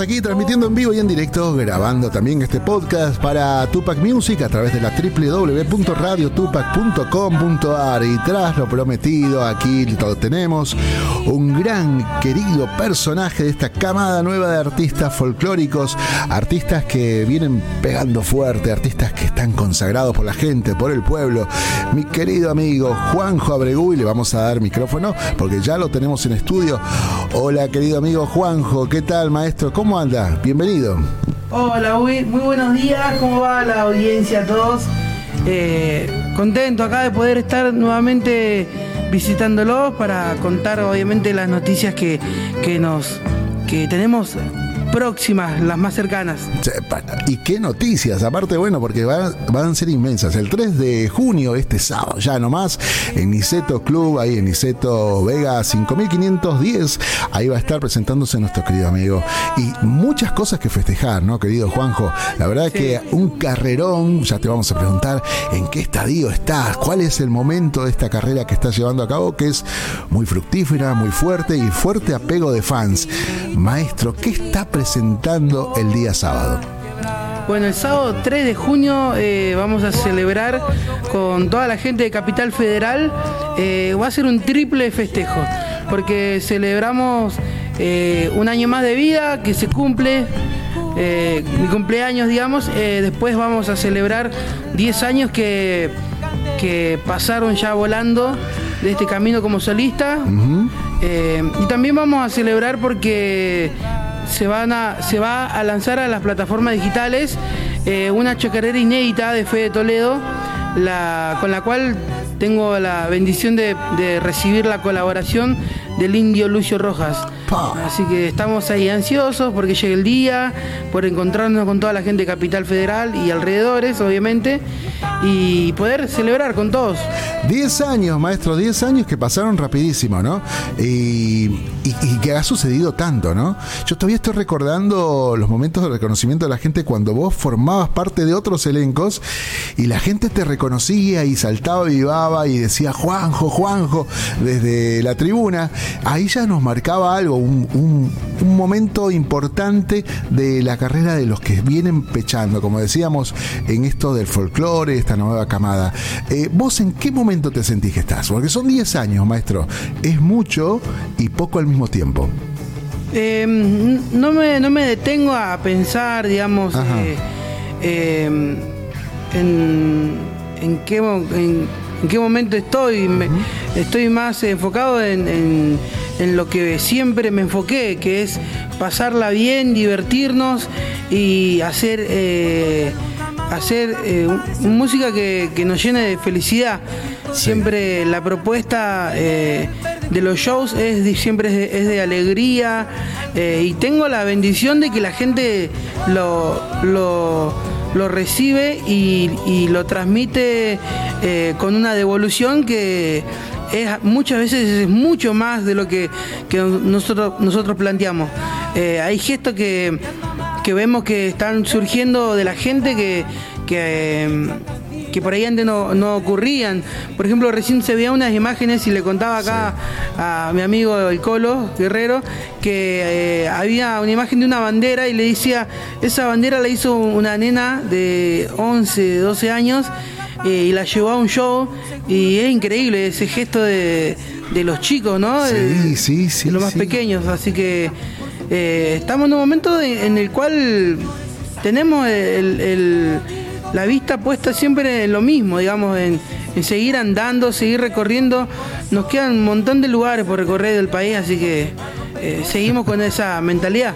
Aquí transmitiendo en vivo y en directo, grabando también este podcast para Tupac Music a través de la www.radiotupac.com.ar y tras lo prometido, aquí lo tenemos un gran querido personaje de esta camada nueva de artistas folclóricos, artistas que vienen pegando fuerte, artistas que están consagrados por la gente, por el pueblo. Mi querido amigo Juanjo Abregú, y le vamos a dar micrófono porque ya lo tenemos en estudio. Hola, querido amigo Juanjo, ¿qué tal, maestro? ¿Cómo anda? Bienvenido. Hola, muy, buenos días, ¿cómo va la audiencia a todos? Eh, contento acá de poder estar nuevamente visitándolos para contar obviamente las noticias que, que nos que tenemos próximas, las más cercanas. Y qué noticias, aparte, bueno, porque van, a ser inmensas. El 3 de junio, este sábado, ya nomás, en Niceto Club, ahí en Niceto Vega 5510, ahí va a estar presentándose nuestro querido amigo. Y muchas cosas que festejar, ¿no, querido Juanjo? La verdad que un carrerón, ya te vamos a preguntar en qué estadio estás, cuál es el momento de esta carrera que estás llevando a cabo, que es muy fructífera, muy fuerte y fuerte apego de fans. Maestro, ¿qué está presentando? Presentando el día sábado? Bueno, el sábado 3 de junio eh, vamos a celebrar con toda la gente de Capital Federal. Eh, va a ser un triple festejo, porque celebramos eh, un año más de vida que se cumple. mi cumpleaños, digamos. después vamos a celebrar 10 años que, que pasaron ya volando de este camino como solista. y también vamos a celebrar porque se, a, se va a lanzar a las plataformas digitales eh, una chacarera inédita de Fe de Toledo, con la cual tengo la bendición de recibir la colaboración del indio Lucio Rojas. Así que estamos ahí ansiosos porque llegue el día, por encontrarnos con toda la gente de Capital Federal y alrededores, obviamente, y poder celebrar con todos. 10 años, maestro, 10 años que pasaron rapidísimo, ¿no? Y, que ha sucedido tanto, ¿no? Yo todavía estoy recordando los momentos de reconocimiento de la gente cuando vos formabas parte de otros elencos y la gente te reconocía y saltaba y vivaba y decía Juanjo, Juanjo, desde la tribuna. Ahí ya nos marcaba algo, un, momento importante de la carrera de los que vienen pechando, como decíamos, en esto del folclore, esta nueva camada. Eh, ¿Vos en qué momento te sentís que estás? Porque son 10 años, maestro. Es mucho y poco al mismo tiempo. Em, no, me, no me detengo a pensar, digamos, eh, em, en, en, qué, en, qué momento estoy. estoy más enfocado en en lo que siempre me enfoqué, que es pasarla bien, divertirnos y hacer, eh, hacer eh, música que, nos llene de felicidad. Siempre la propuesta eh, de los shows es siempre es de, alegría y tengo la bendición de que la gente lo, lo, recibe y, y, lo transmite con una devolución que muchas veces es mucho más de lo que, nosotros, nosotros planteamos. Eh, hay gestos que, vemos que están surgiendo de la gente que, que, por ahí antes no, ocurrían. Por ejemplo, recién se veía unas imágenes y le contaba acá a mi amigo el Colo Guerrero que eh, había una imagen de una bandera y le decía, esa bandera la hizo una nena de 11, 12 años y la llevó a un show y es increíble ese gesto de, los chicos, ¿no? Sí, sí, sí. De los más pequeños, así que eh, estamos en un momento en el cual tenemos la vista puesta siempre en lo mismo, digamos, en, seguir andando, seguir recorriendo. Nos quedan un montón de lugares por recorrer del país, así que eh, seguimos con esa mentalidad.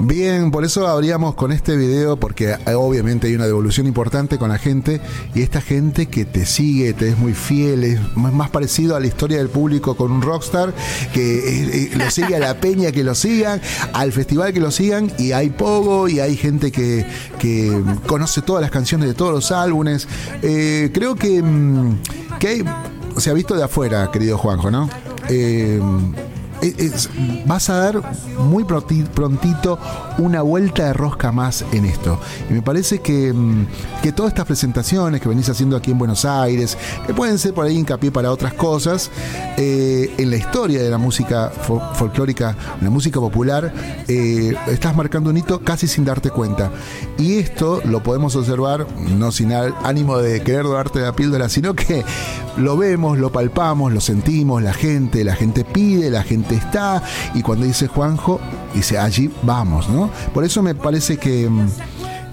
Bien, por eso abríamos con este video, porque eh, obviamente hay una devolución importante con la gente y esta gente que te sigue, te es muy fiel, es más parecido a la historia del público con un rockstar, que eh, eh, lo sigue a la peña que lo sigan, al festival que lo sigan y hay poco y hay gente que, conoce todas las canciones de todos los álbumes. creo que, mm, que hay, se ha visto de afuera, querido Juanjo, ¿no? Vas a dar muy prontito una vuelta de rosca más en esto. Y me parece que, mm, que todas estas presentaciones que venís haciendo aquí en Buenos Aires, que pueden ser por ahí hincapié para otras cosas, eh, en la historia de la música folclórica, la música popular, eh, estás marcando un hito casi sin darte cuenta. Y esto lo podemos observar, no sin ánimo de querer darte la píldora, sino que lo vemos, lo palpamos, lo sentimos, la gente, la gente pide, la gente está, y cuando dice Juanjo, dice allí vamos, ¿no? Por eso me parece que mm,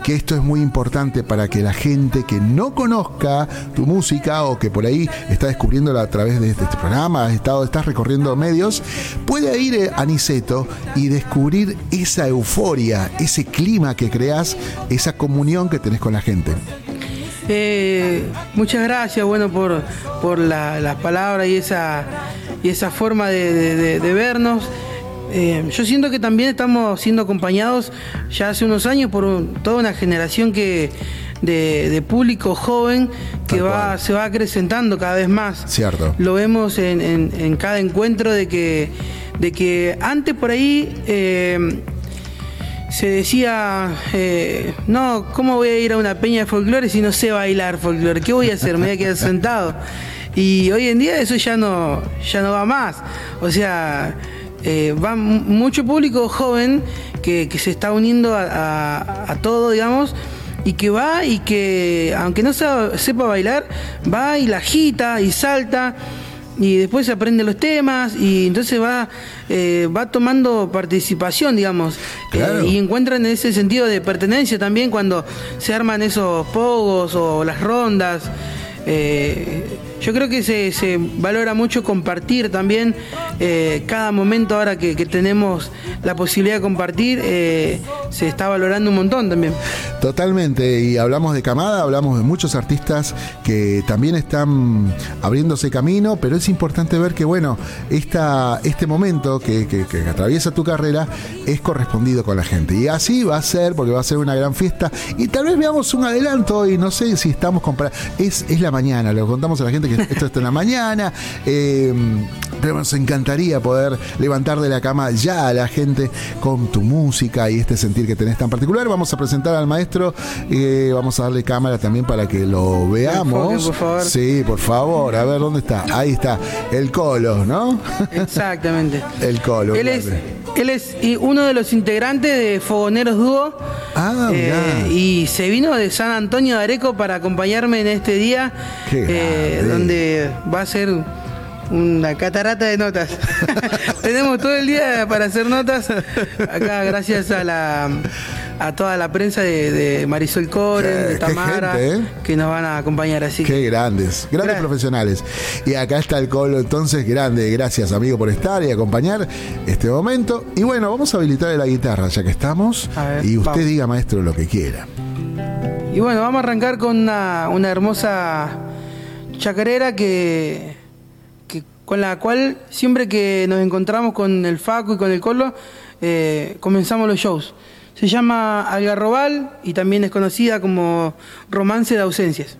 que esto es muy importante para que la gente que no conozca tu música o que por ahí está descubriéndola a través de este programa, estás recorriendo medios, pueda ir a Niceto y descubrir esa euforia, ese clima que creas, esa comunión que tenés con la gente. Eh, muchas gracias, bueno, por, por las palabras y esa, y esa forma de vernos. Eh, yo siento que también estamos siendo acompañados ya hace unos años por toda una generación que de, público joven que va, se va acrecentando cada vez más. Cierto. Lo vemos en, cada encuentro de que, de que antes por ahí eh, se decía, eh, no, ¿cómo voy a ir a una peña de folclore si no sé bailar folclore? ¿Qué voy a hacer? Me voy a quedar sentado. Y hoy en día eso ya no, ya no va más. O sea, eh, va mucho público joven que, se está uniendo a, todo, digamos, y que va y que, aunque no sepa bailar, va y la agita y salta y después aprende los temas y entonces va eh, va tomando participación digamos eh, y encuentran ese sentido de pertenencia también cuando se arman esos pogos o las rondas yo creo que se, valora mucho compartir también eh, cada momento ahora que, tenemos la posibilidad de compartir, eh, se está valorando un montón también. Totalmente, y hablamos de Camada, hablamos de muchos artistas que también están abriéndose camino, pero es importante ver que, bueno, esta, este momento que, atraviesa tu carrera es correspondido con la gente. Y así va a ser, porque va a ser una gran fiesta, y tal vez veamos un adelanto y no sé si estamos comprando. Es, es la mañana, lo contamos a la gente que esto está en la mañana. Eh, nos encantaría poder levantar de la cama ya a la gente con tu música y este sentir que tenés tan particular. Vamos a presentar al maestro, eh, vamos a darle cámara también para que lo veamos. Sí, por favor, a ver dónde está. Ahí está, el Colo, ¿no? Exactamente. el Colo. Él es, él es uno de los integrantes de Fogoneros Dúo. Ah, eh, y se vino de San Antonio de Areco para acompañarme en este día, eh, donde va a ser una catarata de notas. Tenemos todo el día para hacer notas. Acá, gracias a la a toda la prensa de, Marisol Core, de Tamara, ¿eh? que nos van a acompañar así. Qué grandes, grandes profesionales. Y acá está el colo, entonces, grande. Gracias, amigo, por estar y acompañar este momento. Y bueno, vamos a habilitar la guitarra, ya que estamos. y usted diga, maestro, lo que quiera. Y bueno, vamos a arrancar con una, una hermosa chacarera que con la cual siempre que nos encontramos con el Faco y con el Colo, eh, comenzamos los shows. Se llama Algarrobal y también es conocida como Romance de Ausencias.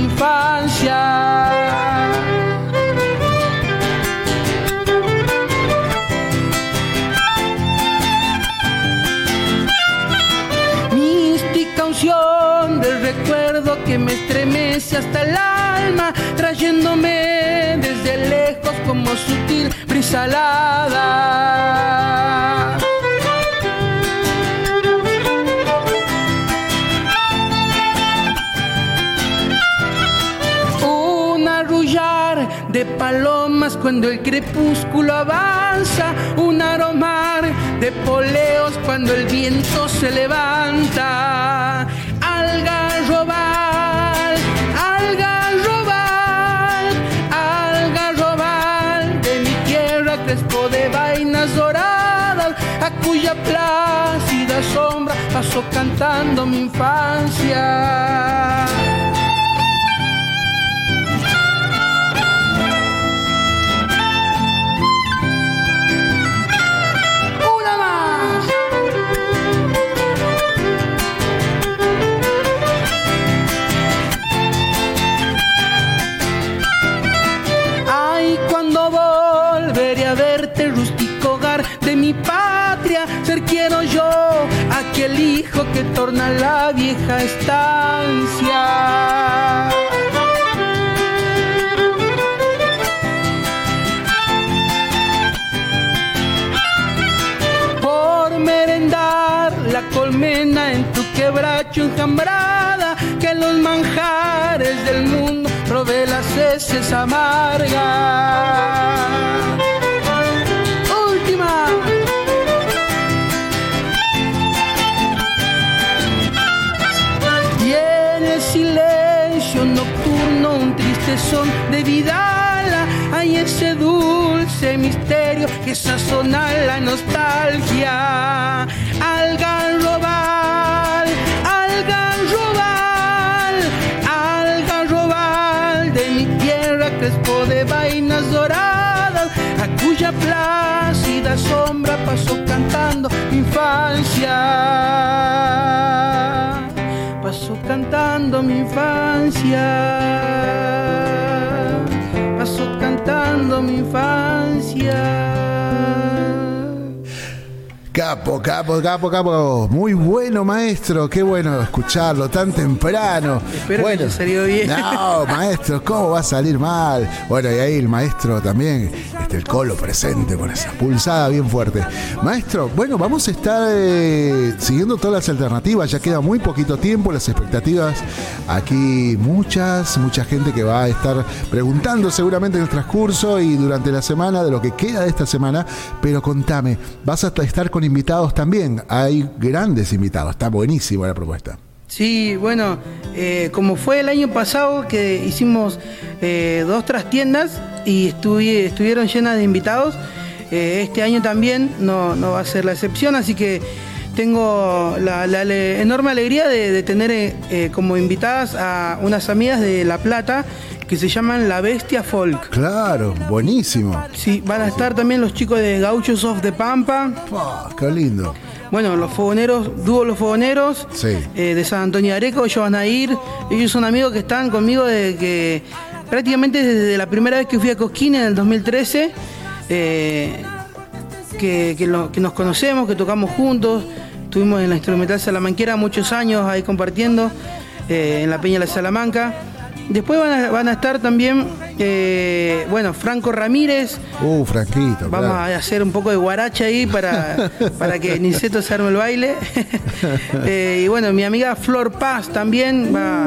Infancia. Mística unción del recuerdo que me estremece hasta el alma, trayéndome desde lejos como sutil brisa cuando el crepúsculo avanza, un aromar de poleos cuando el viento se levanta. Algarrobal, algarrobal, algarrobal de mi tierra crespo de vainas doradas cuya plácida sombra pasó cantando mi infancia. Hijo que torna la vieja estancia. Por merendar la colmena en tu quebracho enjambrada, que los manjares del mundo probé las heces amargas. Son de Vidala hay ese dulce misterio que sazona la nostalgia. Algarrobal, algarrobal, algarrobal de mi tierra crespo de vainas doradas, a cuya plácida sombra pasó cantando mi infancia cantando mi infancia. Pasó cantando mi infancia. Capo, capo, capo, capo. Muy bueno, maestro. Qué bueno escucharlo tan temprano. Espero bueno, que haya salido bien. No, maestro, ¿cómo va a salir mal? Bueno, y ahí el maestro también, este, el colo presente con esa pulsada bien fuerte. Maestro, bueno, vamos a estar eh, siguiendo todas las alternativas. Ya queda muy poquito tiempo, las expectativas. Aquí muchas, mucha gente que va a estar preguntando seguramente en el transcurso y durante la semana de lo que queda de esta semana. Pero contame, vas a estar con invitados también. Hay grandes invitados. Está buenísima la propuesta. Sí, bueno, eh, como fue el año pasado que hicimos eh, dos trastiendas y estuvi- estuvieron llenas de invitados, eh, este año también no, no va a ser la excepción, así que tengo la, enorme alegría de, tener eh, como invitadas a unas amigas de La Plata que se llaman La Bestia Folk. Claro, buenísimo. Sí, van a estar también los chicos de Gauchos of the Pampa, qué lindo. bueno, los fogoneros, dúo Los Fogoneros, Sí. eh, de San Antonio de Areco, ellos van a ir. Ellos son amigos que están conmigo desde que, prácticamente desde la primera vez que fui a Cosquín en el 2013, eh, que, que lo- que nos conocemos, que tocamos juntos. Estuvimos en la Instrumental Salamanquera muchos años ahí compartiendo, eh, en la Peña de la Salamanca. Después van a, van a estar también, eh, bueno, Franco Ramírez, Uh, Franquito. Vamos claro. a hacer un poco de guaracha ahí para, para que Niceto se arme el baile. Eh, y bueno, mi amiga Flor Paz también va,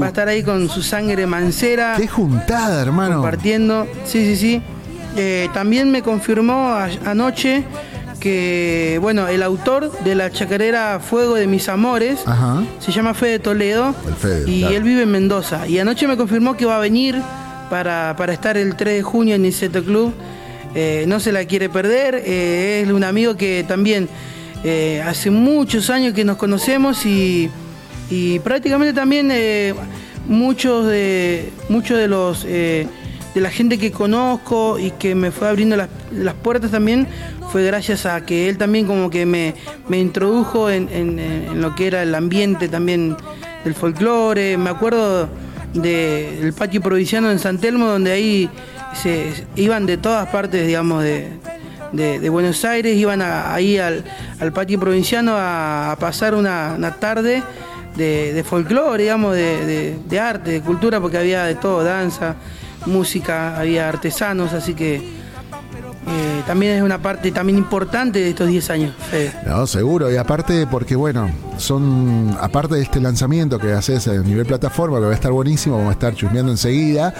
va a estar ahí con su sangre mancera, Qué juntada, hermano. compartiendo. Sí, sí, sí. Eh, también me confirmó a- anoche que, bueno, el autor de la chacarera Fuego de mis amores Ajá. se llama Fede Toledo El Fede, y claro. él vive en Mendoza. Y anoche me confirmó que va a venir para, para estar el 3 de junio en Niceto Club. Eh, no se la quiere perder. eh, es un amigo que también eh, hace muchos años que nos conocemos y, y prácticamente también muchos de muchos de los de la gente que conozco y que me fue abriendo las, las puertas también fue gracias a que él también como que me, me introdujo en, en- lo que era el ambiente también del folclore. Me acuerdo de- del patio provinciano en San Telmo, donde ahí se iban de todas partes, digamos, de, de- Buenos Aires, iban ahí al, al patio provinciano a, pasar una, una tarde de, de folclore, digamos, de arte, de cultura, porque había de todo, danza, música, había artesanos, así que eh, también es una parte también importante de estos 10 años. No, seguro. Y aparte, porque bueno, son, aparte de este lanzamiento que haces a nivel plataforma, que va a estar buenísimo, vamos a estar chusmeando enseguida.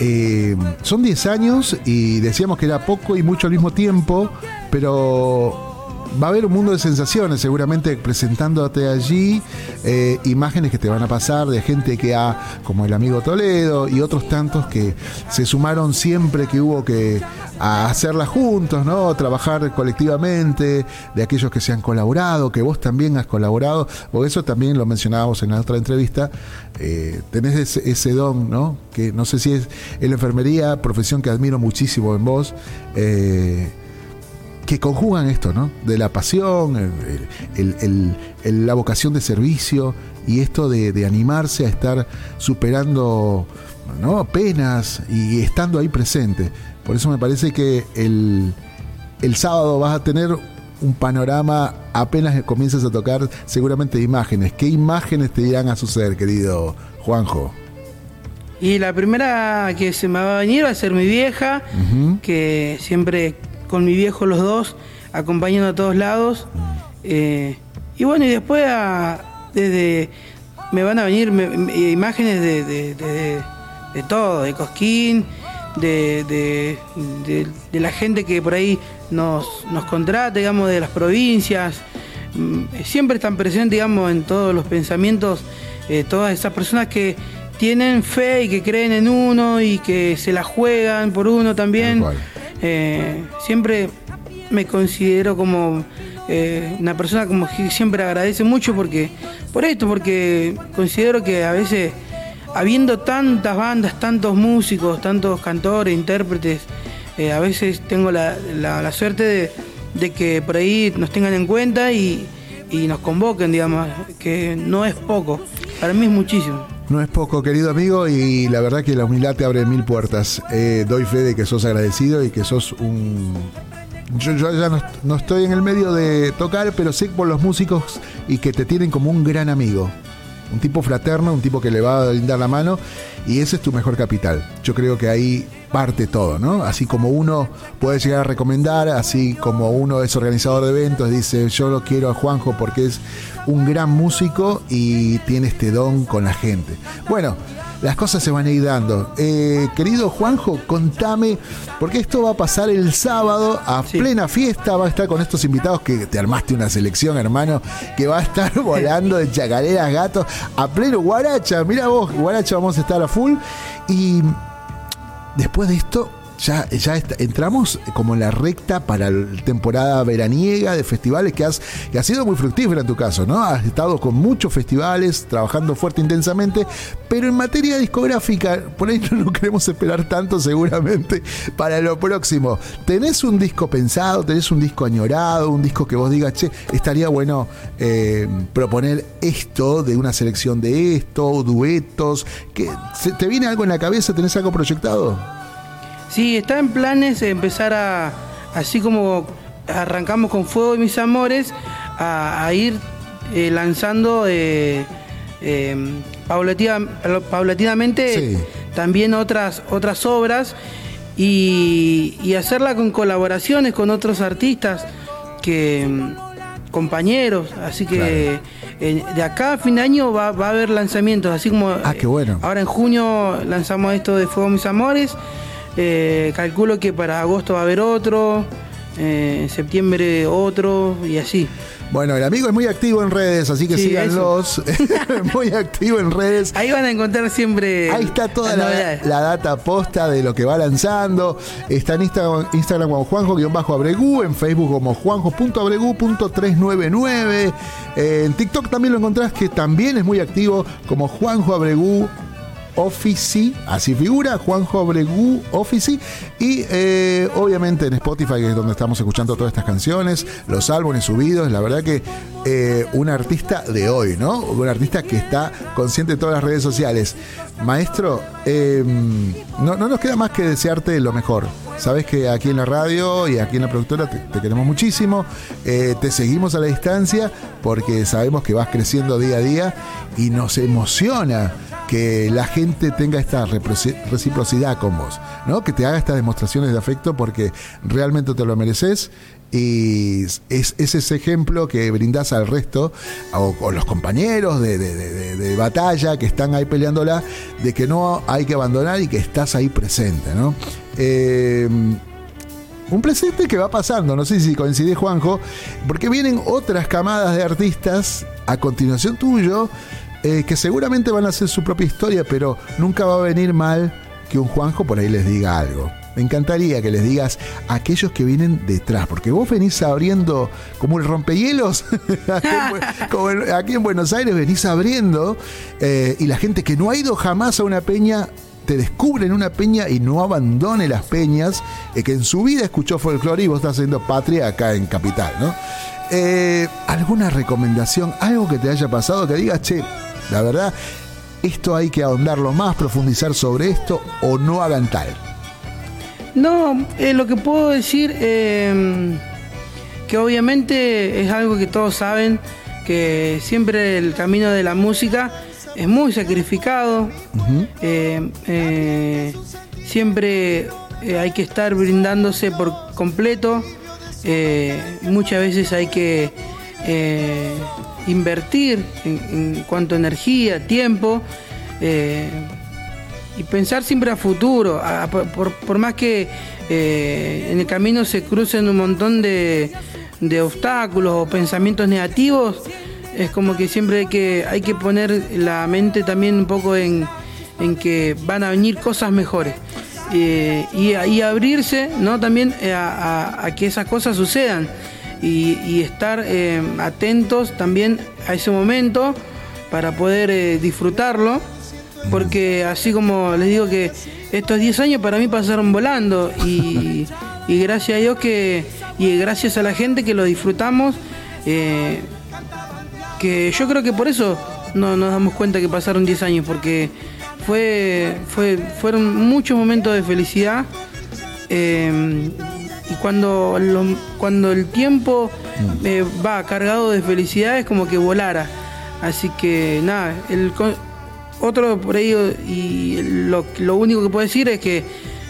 eh, son 10 años y decíamos que era poco y mucho al mismo tiempo, pero va a haber un mundo de sensaciones, seguramente presentándote allí eh, imágenes que te van a pasar de gente que ha, como el amigo Toledo y otros tantos que se sumaron siempre que hubo que hacerlas juntos, ¿no? Trabajar colectivamente, de aquellos que se han colaborado, que vos también has colaborado, o eso también lo mencionábamos en la otra entrevista, eh, tenés ese, don, ¿no? Que no sé si es en la enfermería, profesión que admiro muchísimo en vos. Eh, que conjugan esto, ¿no? De la pasión, la vocación de servicio y esto de, animarse a estar superando ¿no? penas y estando ahí presente. Por eso me parece que el, el sábado vas a tener un panorama apenas comienzas a tocar seguramente de imágenes. ¿Qué imágenes te irán a suceder, querido Juanjo? Y la primera que se me va a venir va a ser mi vieja, que siempre con mi viejo los dos, acompañando a todos lados. Eh, y bueno, y después desde me van a venir imágenes de, todo, de Cosquín, de, la gente que por ahí nos, nos contrata, digamos, de las provincias. Mm, siempre están presentes, digamos, en todos los pensamientos, eh, todas esas personas que tienen fe y que creen en uno y que se la juegan por uno también. Eh, siempre me considero como eh, una persona como que siempre agradece mucho porque por esto, porque considero que a veces habiendo tantas bandas, tantos músicos, tantos cantores, intérpretes, eh, a veces tengo la, suerte de, que por ahí nos tengan en cuenta y, y nos convoquen, digamos, que no es poco, para mí es muchísimo. No es poco, querido amigo, y la verdad que la humildad te abre mil puertas. Eh, doy fe de que sos agradecido y que sos un... Yo, ya no, estoy en el medio de tocar, pero sé por los músicos y que te tienen como un gran amigo. Un tipo fraterno, un tipo que le va a brindar la mano y ese es tu mejor capital. Yo creo que ahí parte todo, ¿no? Así como uno puede llegar a recomendar, así como uno es organizador de eventos, dice yo lo quiero a Juanjo porque es un gran músico y tiene este don con la gente. Bueno, las cosas se van a ir dando. Eh, querido Juanjo, contame, porque esto va a pasar el sábado a plena fiesta, va a estar con estos invitados que te armaste una selección, hermano, que va a estar volando de chacareras, gatos, a pleno guaracha. Mira vos, guaracha vamos a estar a full. Y después de esto, ya, ya entramos como en la recta para la temporada veraniega de festivales que, has, que ha sido muy fructífera en tu caso, ¿no? Has estado con muchos festivales, trabajando fuerte intensamente, pero en materia discográfica, por ahí no queremos esperar tanto seguramente para lo próximo. ¿Tenés un disco pensado, tenés un disco añorado, un disco que vos digas, che, estaría bueno eh, proponer esto de una selección de esto, duetos? ¿Te viene algo en la cabeza? ¿Tenés algo proyectado? Sí, está en planes empezar a, así como arrancamos con Fuego y Mis Amores, a, ir eh, lanzando eh, em, paulatinamente también otras, otras obras y, hacerla con colaboraciones con otros artistas que compañeros, así que eh, de acá a fin de año va, va, a haber lanzamientos, así como ah, qué bueno. ahora en junio lanzamos esto de Fuego Mis Amores eh, calculo que para agosto va a haber otro, eh, en septiembre otro y así. Bueno, el amigo es muy activo en redes, así que síganlos. muy activo en redes. Ahí van a encontrar siempre. Ahí está toda la, data posta de lo que va lanzando. Está en Instagram, Instagram como Juanjo-Abregu, en Facebook como Juanjo.abregu.399. en TikTok también lo encontrás, que también es muy activo como Juanjo Abregu Offici, así figura, Juanjo Abregu Offici, y eh, obviamente en Spotify, que es donde estamos escuchando todas estas canciones, los álbumes subidos, la verdad que eh, un artista de hoy, ¿no? Un artista que está consciente de todas las redes sociales. Maestro, em, no, nos queda más que desearte lo mejor. Sabes que aquí en la radio y aquí en la productora te, queremos muchísimo, eh, te seguimos a la distancia porque sabemos que vas creciendo día a día y nos emociona que la gente tenga esta reciprocidad con vos, ¿no? Que te haga estas demostraciones de afecto porque realmente te lo mereces y es, ese ejemplo que brindás al resto, o, los compañeros de, batalla que están ahí peleándola, de que no hay que abandonar y que estás ahí presente, ¿no? Eh, Un presente que va pasando, no sé si coincide Juanjo, porque vienen otras camadas de artistas a continuación tuyo, eh, que seguramente van a hacer su propia historia, pero nunca va a venir mal que un Juanjo por ahí les diga algo. Me encantaría que les digas a aquellos que vienen detrás, porque vos venís abriendo como el rompehielos, aquí, en, Buenos Aires venís abriendo, eh, y la gente que no ha ido jamás a una peña te descubre en una peña y no abandone las peñas, eh, que en su vida escuchó folclore y vos estás haciendo patria acá en Capital, ¿no? Eh, ¿Alguna recomendación, algo que te haya pasado que digas, che, la verdad, esto hay que ahondarlo más, profundizar sobre esto o no hagan tal? No, eh, lo que puedo decir, em, que obviamente es algo que todos saben, que siempre el camino de la música es muy sacrificado. Eh, eh, siempre eh, hay que estar brindándose por completo. muchas veces hay que invertir en, cuanto a energía, tiempo y pensar siempre a futuro. por, más que en el camino se crucen un montón de, obstáculos o pensamientos negativos, es como que siempre hay que, hay que poner la mente también un poco en, que van a venir cosas mejores. Eh, y, abrirse ¿no? también eh, a, que esas cosas sucedan y, estar eh, atentos también a ese momento para poder disfrutarlo porque así como les digo que estos 10 años para mí pasaron volando y, gracias a Dios que y gracias a la gente que lo disfrutamos que yo creo que por eso no nos damos cuenta que pasaron 10 años, porque fue, fue, fueron muchos momentos de felicidad. Eh, y cuando, cuando el tiempo mm. eh, va cargado de felicidad es como que volara. Así que nada, el, otro por ello y lo, lo único que puedo decir es que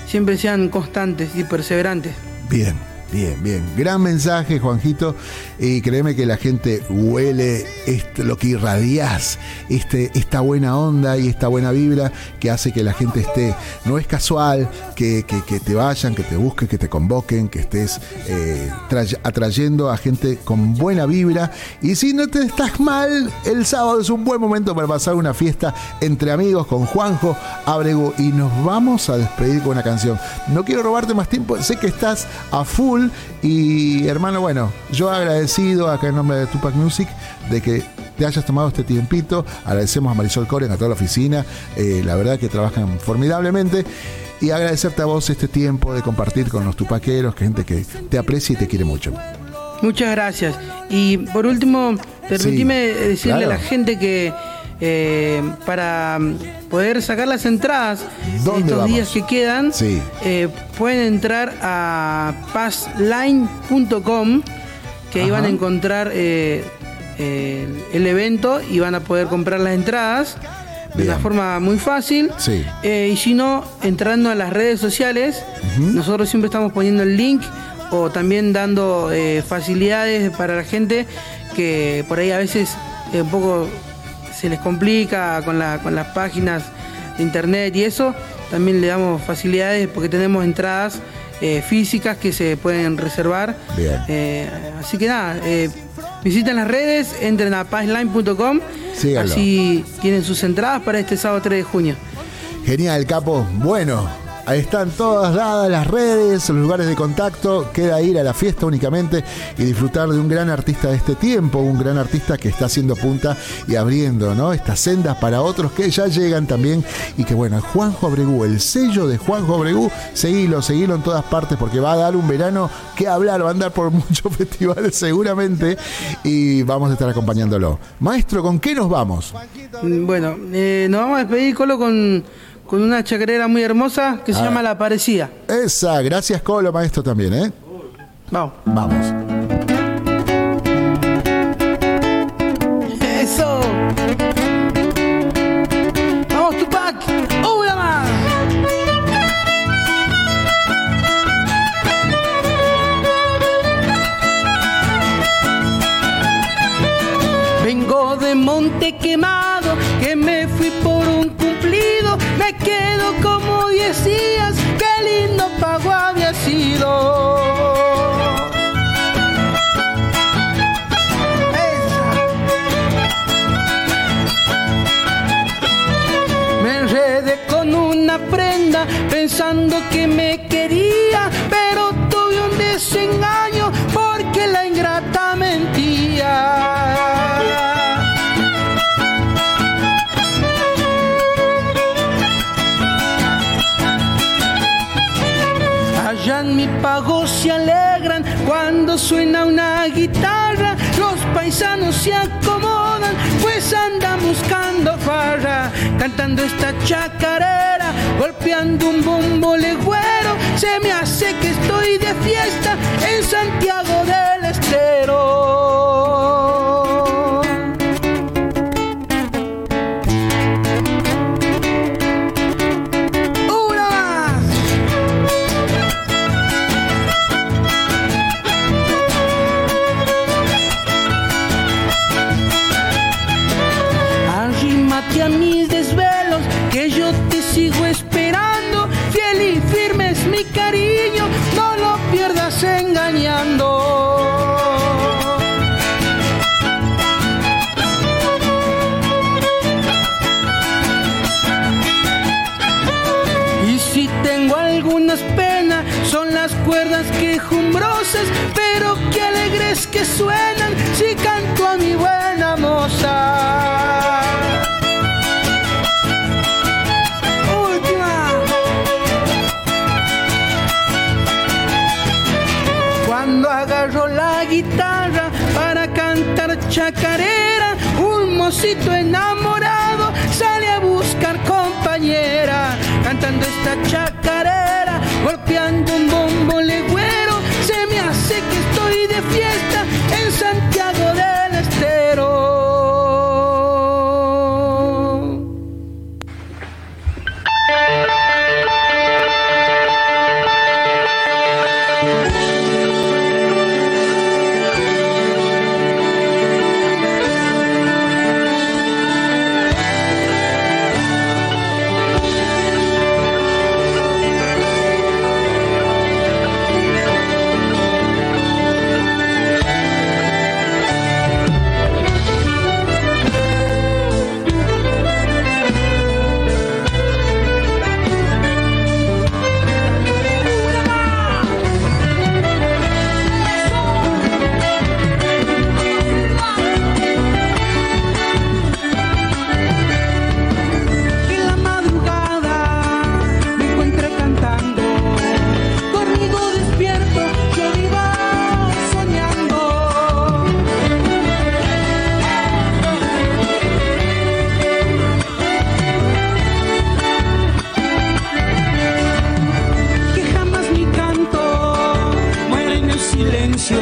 siempre sean constantes y perseverantes. Bien, Bien, bien. Gran mensaje, Juanjito. Y créeme que la gente huele lo que irradias, este, esta buena onda y esta buena vibra que hace que la gente esté. No es casual que, te vayan, que te busquen, que te convoquen, que estés eh, atrayendo a gente con buena vibra. Y si no te estás mal, el sábado es un buen momento para pasar una fiesta entre amigos con Juanjo Abrego. Y nos vamos a despedir con una canción. No quiero robarte más tiempo, sé que estás a full y hermano, bueno, yo agradecido acá en nombre de Tupac Music de que te hayas tomado este tiempito. Agradecemos a Marisol Coren, a toda la oficina. Eh, la verdad que trabajan formidablemente. Y agradecerte a vos este tiempo de compartir con los tupaqueros, gente que te aprecia y te quiere mucho. Muchas gracias. Y por último, permíteme decirle a la gente que eh, para poder sacar las entradas de estos días que quedan, eh, pueden entrar a passline.com, que ahí van a encontrar eh, el evento y van a poder comprar las entradas de una forma muy fácil. y si no, entrando a las redes sociales, nosotros siempre estamos poniendo el link o también dando facilidades para la gente que por ahí a veces un poco se les complica con, la, con las páginas de internet y eso, también le damos facilidades porque tenemos entradas eh, físicas que se pueden reservar. Eh, así que nada, eh, visiten las redes, entren a passline.com, así tienen sus entradas para este sábado 3 de junio. Genial, capo. Bueno, Ahí están todas dadas las redes, los lugares de contacto. Queda ir a la fiesta únicamente y disfrutar de un gran artista de este tiempo, un gran artista que está haciendo punta y abriendo ¿no? estas sendas para otros que ya llegan también. Y que bueno, Juanjo Abregú, el sello de Juanjo Abregú, seguilo, seguilo en todas partes porque va a dar un verano que hablar, va a andar por muchos festivales seguramente y vamos a estar acompañándolo. Maestro, ¿con qué nos vamos? Bueno, eh, nos vamos a despedir, Colo, con con una chacarera muy hermosa que se ah. llama La Parecía. Esa, gracias Colo, maestro también, ¿eh? Vamos. Vamos. prenda pensando que me quería, pero tuve un desengaño porque la ingrata mentía. Allá en mi pago se alegran cuando suena una guitarra, los paisanos se acomodan, pues andan buscando farra, cantando esta chacarera golpeando un bombo legüero, se me hace que estoy de fiesta en Santiago de 修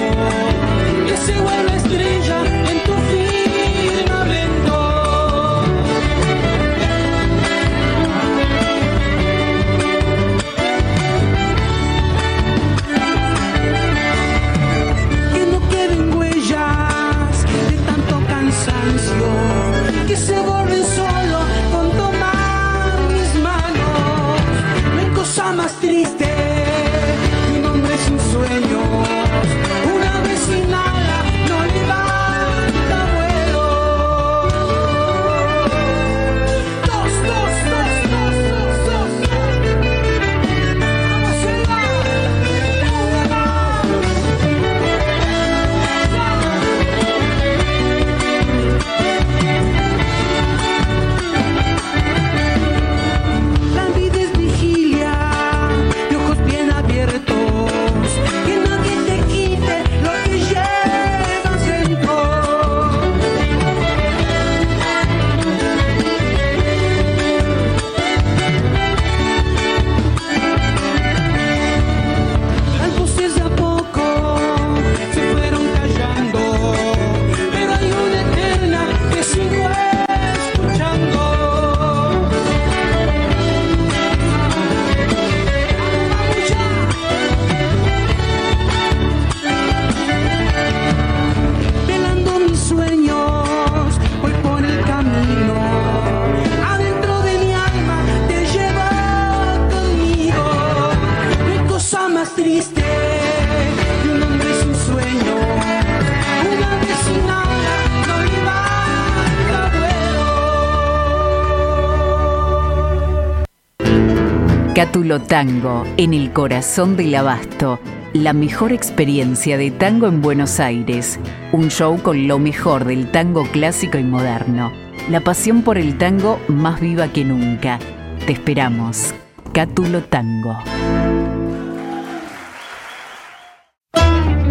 Cátulo Tango, en el corazón del abasto. La mejor experiencia de tango en Buenos Aires. Un show con lo mejor del tango clásico y moderno. La pasión por el tango más viva que nunca. Te esperamos. Cátulo Tango.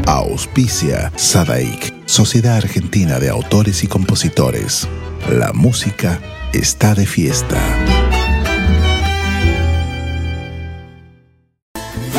Auspicia Sadaik, Sociedad Argentina de Autores y Compositores. La música está de fiesta.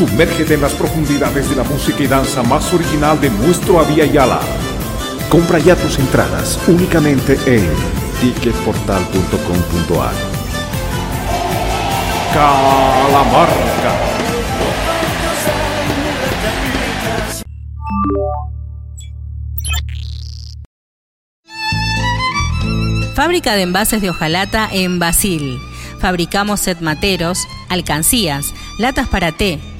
Sumérgete en las profundidades de la música y danza más original de nuestro Avia Yala. Compra ya tus entradas únicamente en ticketportal.com.ar. Calamarca. Fábrica de envases de hojalata en Basil. Fabricamos set materos, alcancías, latas para té,